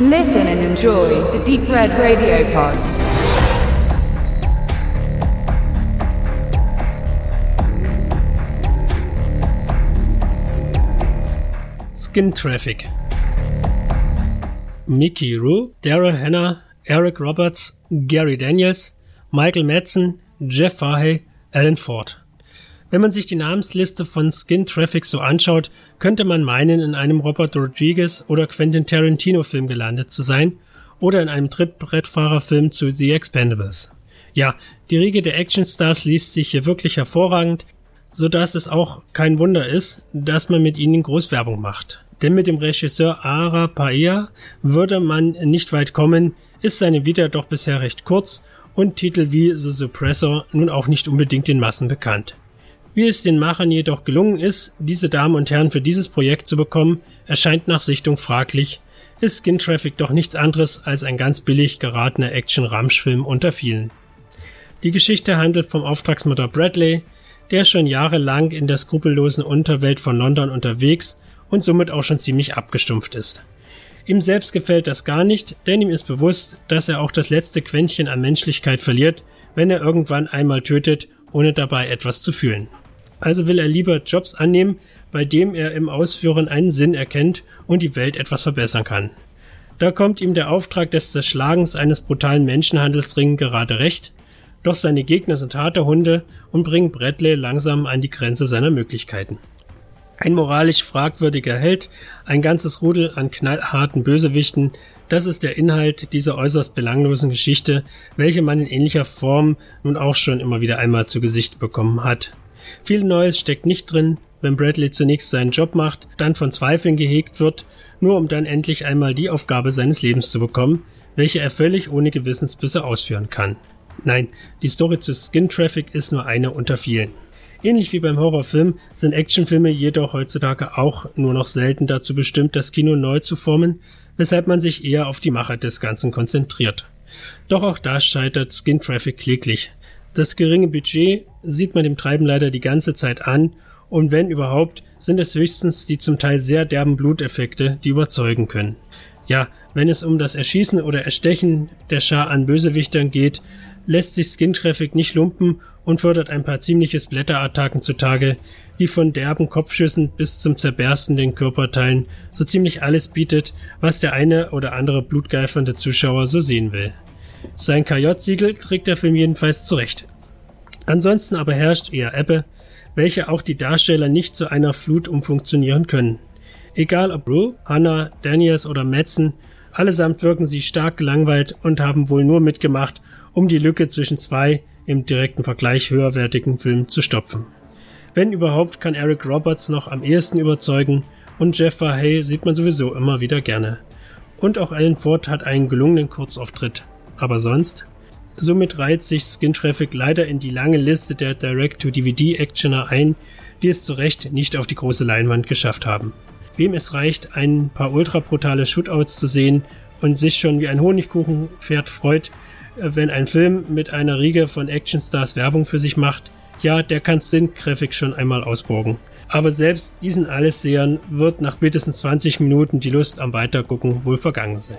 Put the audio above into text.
Listen and enjoy the Deep Red Radio Pod. Skin Traffic. Mickey Rowe, Daryl Hannah, Eric Roberts, Gary Daniels, Michael Madsen, Jeff Fahey, Alan Ford. Wenn man sich die Namensliste von Skin Traffic so anschaut, könnte man meinen, in einem Robert Rodriguez oder Quentin Tarantino Film gelandet zu sein oder in einem Trittbrettfahrerfilm zu The Expendables. Ja, die Riege der Actionstars liest sich hier wirklich hervorragend, so dass es auch kein Wunder ist, dass man mit ihnen Großwerbung macht. Denn mit dem Regisseur Ara Paella würde man nicht weit kommen, ist seine Vita doch bisher recht kurz und Titel wie The Suppressor nun auch nicht unbedingt den Massen bekannt. Wie es den Machern jedoch gelungen ist, diese Damen und Herren für dieses Projekt zu bekommen, erscheint nach Sichtung fraglich, ist Skin Traffic doch nichts anderes als ein ganz billig geratener Action-Ramschfilm unter vielen. Die Geschichte handelt vom Auftragsmutter Bradley, der schon jahrelang in der skrupellosen Unterwelt von London unterwegs und somit auch schon ziemlich abgestumpft ist. Ihm selbst gefällt das gar nicht, denn ihm ist bewusst, dass er auch das letzte Quäntchen an Menschlichkeit verliert, wenn er irgendwann einmal tötet, ohne dabei etwas zu fühlen. Also will er lieber Jobs annehmen, bei dem er im Ausführen einen Sinn erkennt und die Welt etwas verbessern kann. Da kommt ihm der Auftrag des Zerschlagens eines brutalen Menschenhandelsringen gerade recht, doch seine Gegner sind harte Hunde und bringen Bradley langsam an die Grenze seiner Möglichkeiten. Ein moralisch fragwürdiger Held, ein ganzes Rudel an knallharten Bösewichten, das ist der Inhalt dieser äußerst belanglosen Geschichte, welche man in ähnlicher Form nun auch schon immer wieder einmal zu Gesicht bekommen hat. Viel Neues steckt nicht drin, wenn Bradley zunächst seinen Job macht, dann von Zweifeln gehegt wird, nur um dann endlich einmal die Aufgabe seines Lebens zu bekommen, welche er völlig ohne Gewissensbisse ausführen kann. Nein, die Story zu Skin Traffic ist nur eine unter vielen. Ähnlich wie beim Horrorfilm sind Actionfilme jedoch heutzutage auch nur noch selten dazu bestimmt, das Kino neu zu formen, weshalb man sich eher auf die Macher des Ganzen konzentriert. Doch auch da scheitert Skin Traffic kläglich. Das geringe Budget sieht man dem Treiben leider die ganze Zeit an und wenn überhaupt, sind es höchstens die zum Teil sehr derben Bluteffekte, die überzeugen können. Ja, wenn es um das Erschießen oder Erstechen der Schar an Bösewichtern geht, lässt sich Skin Traffic nicht lumpen und fördert ein paar ziemliche Splatter-Attacken zutage, die von derben Kopfschüssen bis zum Zerbersten den Körperteilen so ziemlich alles bietet, was der eine oder andere blutgeifernde Zuschauer so sehen will. Sein KJ-Siegel trägt der Film jedenfalls zurecht. Ansonsten aber herrscht eher Ebbe, welche auch die Darsteller nicht zu einer Flut umfunktionieren können. Egal ob Rue, Hannah, Daniels oder Madsen, allesamt wirken sie stark gelangweilt und haben wohl nur mitgemacht, um die Lücke zwischen zwei im direkten Vergleich höherwertigen Film zu stopfen. Wenn überhaupt, kann Eric Roberts noch am ehesten überzeugen und Jeff Fahey sieht man sowieso immer wieder gerne. Und auch Alan Ford hat einen gelungenen Kurzauftritt. Aber sonst? Somit reiht sich Skin Traffic leider in die lange Liste der Direct-to-DVD-Actioner ein, die es zu Recht nicht auf die große Leinwand geschafft haben. Wem es reicht, ein paar ultra brutale Shootouts zu sehen und sich schon wie ein Honigkuchenpferd freut, wenn ein Film mit einer Riege von Actionstars Werbung für sich macht, ja, der kann Stint-Graphic schon einmal ausborgen. Aber selbst diesen Allessehern wird nach spätestens 20 Minuten die Lust am Weitergucken wohl vergangen sein.